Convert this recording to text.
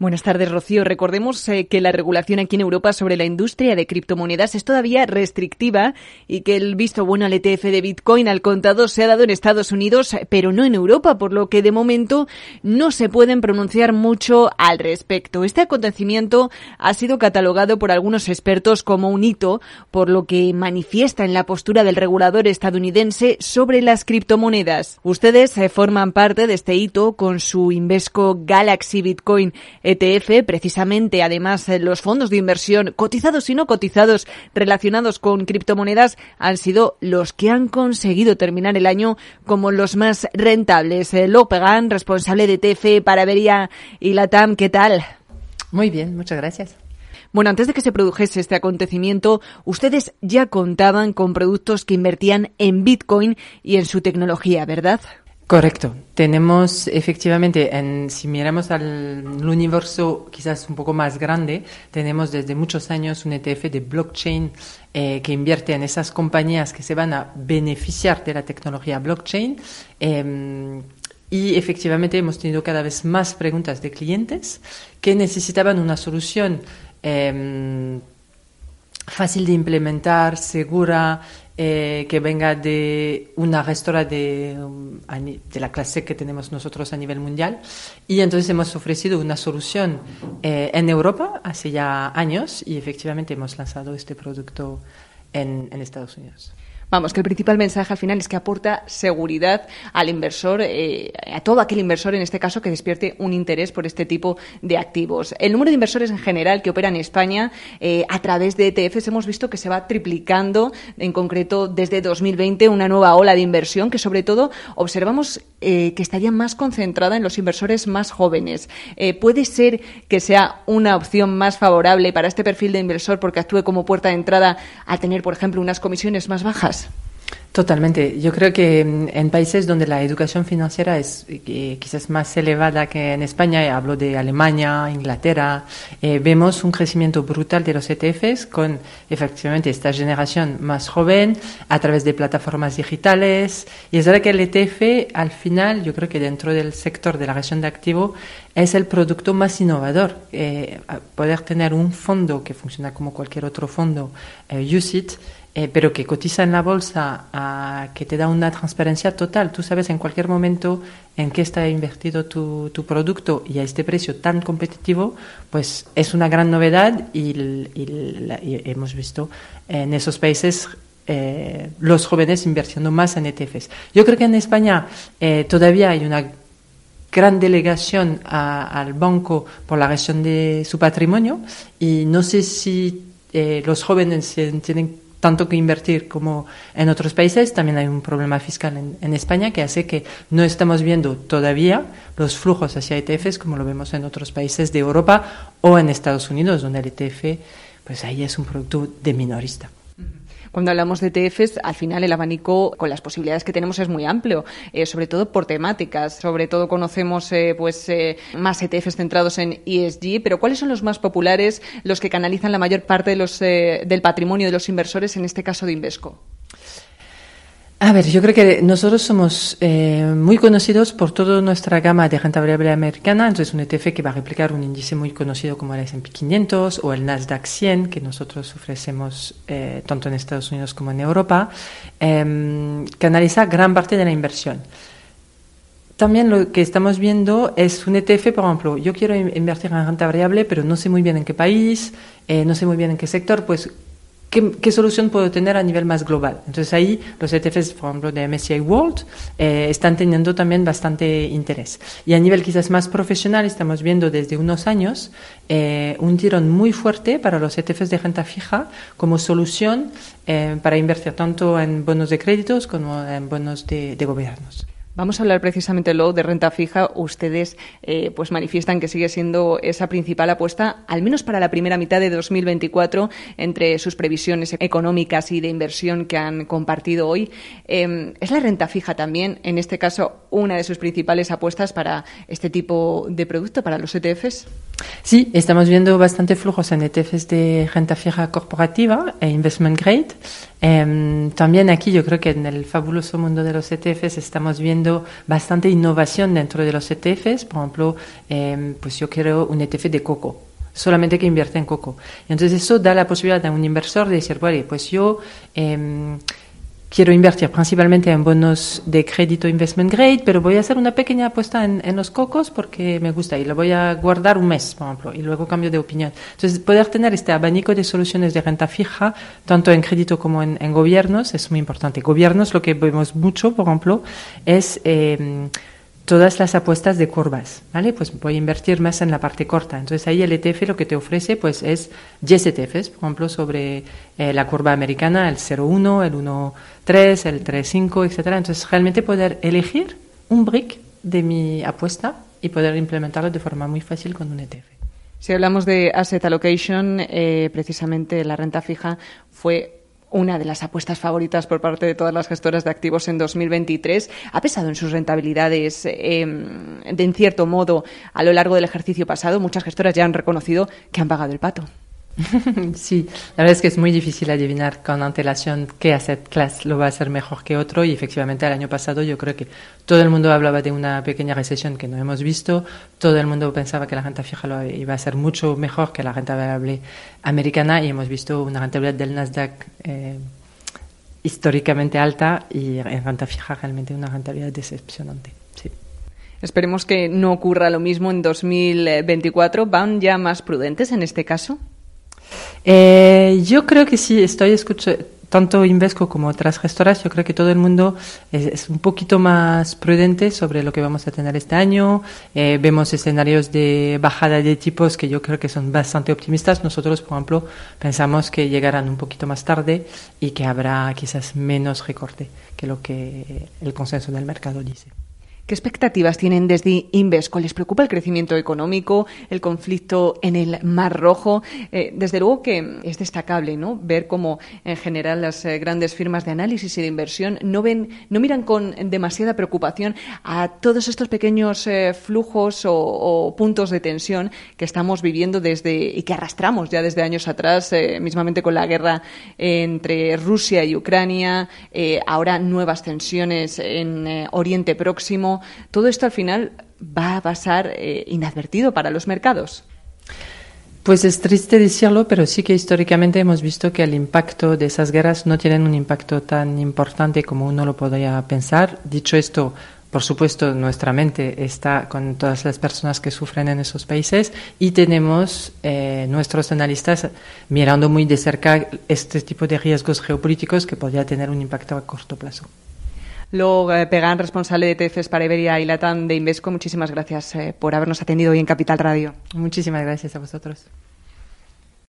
Buenas tardes, Rocío. Recordemos eh, que la regulación aquí en Europa sobre la industria de criptomonedas es todavía restrictiva y que el visto bueno al ETF de Bitcoin al contado se ha dado en Estados Unidos, pero no en Europa, por lo que de momento no se pueden pronunciar mucho al respecto. Este acontecimiento ha sido catalogado por algunos expertos como un hito, por lo que manifiesta en la postura del regulador estadounidense sobre las criptomonedas. Ustedes eh, forman parte de este hito con su Invesco Galaxy Bitcoin ETF, precisamente además eh, los fondos de inversión cotizados y no cotizados relacionados con criptomonedas han sido los que han conseguido terminar el año como los más rentables. Eh, Lopegan, responsable de ETF para Beria y Latam, ¿qué tal? Muy bien, muchas gracias. Bueno, antes de que se produjese este acontecimiento, ustedes ya contaban con productos que invertían en Bitcoin y en su tecnología, ¿verdad? Correcto. Tenemos efectivamente, en, si miramos al universo quizás un poco más grande, tenemos desde muchos años un ETF de blockchain eh, que invierte en esas compañías que se van a beneficiar de la tecnología blockchain. Eh, y efectivamente hemos tenido cada vez más preguntas de clientes que necesitaban una solución eh, fácil de implementar, segura, eh, que venga de una gestora de, um, de, la clase que tenemos nosotros a nivel mundial. Y entonces hemos ofrecido una solución eh, en Europa hace ya años y efectivamente hemos lanzado este producto en, en Estados Unidos. Vamos, que el principal mensaje al final es que aporta seguridad al inversor, eh, a todo aquel inversor en este caso que despierte un interés por este tipo de activos. El número de inversores en general que operan en España eh, a través de ETFs hemos visto que se va triplicando, en concreto desde 2020, una nueva ola de inversión que sobre todo observamos eh, que estaría más concentrada en los inversores más jóvenes. ¿Puede ser que sea una opción más favorable para este perfil de inversor porque actúe como puerta de entrada a tener, por ejemplo, unas comisiones más bajas? Totalmente. Yo creo que mm, en países donde la educación financiera es eh, quizás más elevada que en España, hablo de Alemania, Inglaterra, eh, vemos un crecimiento brutal de los ETFs con efectivamente esta generación más joven a través de plataformas digitales. Y es verdad que el ETF, al final, yo creo que dentro del sector de la gestión de activo, es el producto más innovador. Eh, poder tener un fondo que funciona como cualquier otro fondo, USIT, eh, pero que cotiza en la bolsa, que te da una transparencia total. Tú sabes en cualquier momento en qué está invertido tu, tu producto y a este precio tan competitivo, pues es una gran novedad y, hemos visto en esos países eh, los jóvenes invirtiendo más en ETFs. Yo creo que en España eh, todavía hay una gran delegación al banco por la gestión de su patrimonio y no sé si los jóvenes tienen tanto que invertir como en otros países. También hay un problema fiscal en, España que hace que no estamos viendo todavía los flujos hacia ETFs como lo vemos en otros países de Europa o en Estados Unidos, donde el ETF, pues ahí es un producto de minorista. Cuando hablamos de ETFs, al final el abanico con las posibilidades que tenemos es muy amplio, eh, sobre todo por temáticas. Sobre todo conocemos eh, pues eh, más ETFs centrados en ESG, pero ¿cuáles son los más populares, los que canalizan la mayor parte de los, del patrimonio de los inversores, en este caso de Invesco? A ver, yo creo que nosotros somos eh, muy conocidos por toda nuestra gama de renta variable americana, entonces un ETF que va a replicar un índice muy conocido como el S&P 500 o el Nasdaq 100 que nosotros ofrecemos eh, tanto en Estados Unidos como en Europa, eh, canaliza gran parte de la inversión. También lo que estamos viendo es un ETF, por ejemplo, yo quiero invertir en renta variable, pero no sé muy bien en qué país, eh, no sé muy bien en qué sector, pues ¿Qué, solución puedo tener a nivel más global? Entonces ahí los ETFs, por ejemplo, de MSCI World, eh, están teniendo también bastante interés. Y a nivel quizás más profesional, estamos viendo desde unos años eh, un tirón muy fuerte para los ETFs de renta fija como solución eh, para invertir tanto en bonos de créditos como en bonos de gobiernos. Vamos a hablar precisamente luego de renta fija. Ustedes eh, pues manifiestan que sigue siendo esa principal apuesta, al menos para la primera mitad de 2024, entre sus previsiones económicas y de inversión que han compartido hoy. Em, ¿Es la renta fija también, en este caso, una de sus principales apuestas para este tipo de producto, para los ETFs? Sí, estamos viendo bastante flujos en ETFs de renta fija corporativa e investment grade. Em, también aquí yo creo que en el fabuloso mundo de los ETFs estamos viendo bastante innovación dentro de los ETFs. Por ejemplo, em, pues yo quiero un ETF de coco solamente que invierte en coco. Entonces eso da la posibilidad a un inversor de decir, vale, pues yo em, quiero invertir principalmente en bonos de crédito investment grade, pero voy a hacer una pequeña apuesta en, los cocos porque me gusta y lo voy a guardar un mes, por ejemplo, y luego cambio de opinión. Entonces, poder tener este abanico de soluciones de renta fija, tanto en crédito como en, gobiernos, es muy importante. Gobiernos, lo que vemos mucho, por ejemplo, es... Eh, todas las apuestas de curvas, ¿vale? Pues voy a invertir más en la parte corta. Entonces ahí el ETF lo que te ofrece pues es 10 ETFs, por ejemplo, sobre eh, la curva americana, el 0,1, el 1,3, el 3,5, etcétera. Entonces realmente poder elegir un brick de mi apuesta y poder implementarlo de forma muy fácil con un ETF. Si hablamos de asset allocation, eh, precisamente la renta fija fue una de las apuestas favoritas por parte de todas las gestoras de activos en 2023. Ha pesado en sus rentabilidades, em, de en cierto modo, a lo largo del ejercicio pasado. Muchas gestoras ya han reconocido que han pagado el pato. Sí, la verdad es que es muy difícil adivinar con antelación qué asset class lo va a hacer mejor que otro y efectivamente el año pasado yo creo que todo el mundo hablaba de una pequeña recesión que no hemos visto, todo el mundo pensaba que la renta fija lo iba a ser mucho mejor que la renta variable americana y hemos visto una rentabilidad del Nasdaq eh, históricamente alta y en renta fija realmente una rentabilidad decepcionante. Esperemos que no ocurra lo mismo en 2024. ¿Van ya más prudentes en este caso? Eh, yo creo que sí, estoy escuchando, tanto Invesco como otras gestoras, yo creo que todo el mundo es, un poquito más prudente sobre lo que vamos a tener este año. Eh, vemos escenarios de bajada de tipos que yo creo que son bastante optimistas. Nosotros, por ejemplo, pensamos que llegarán un poquito más tarde y que habrá quizás menos recorte que lo que el consenso del mercado dice. ¿Qué expectativas tienen desde Invesco? ¿Les preocupa el crecimiento económico, el conflicto en el Mar Rojo? Eh, desde luego que es destacable ¿no? ver cómo en general las eh, grandes firmas de análisis y de inversión no ven, no miran con demasiada preocupación a todos estos pequeños eh, flujos o, puntos de tensión que estamos viviendo desde y que arrastramos ya desde años atrás, mismamente con la guerra entre Rusia y Ucrania, ahora nuevas tensiones en Oriente Próximo todo esto al final va a pasar eh, inadvertido para los mercados. Pues es triste decirlo, pero sí que históricamente hemos visto que el impacto de esas guerras no tienen un impacto tan importante como uno lo podría pensar. Dicho esto, por supuesto, nuestra mente está con todas las personas que sufren en esos países y tenemos eh, nuestros analistas mirando muy de cerca este tipo de riesgos geopolíticos que podría tener un impacto a corto plazo. Luego, eh, Pegan, responsable de TFs para Iberia y Latam de Invesco, muchísimas gracias eh, por habernos atendido hoy en Capital Radio. Muchísimas gracias a vosotros.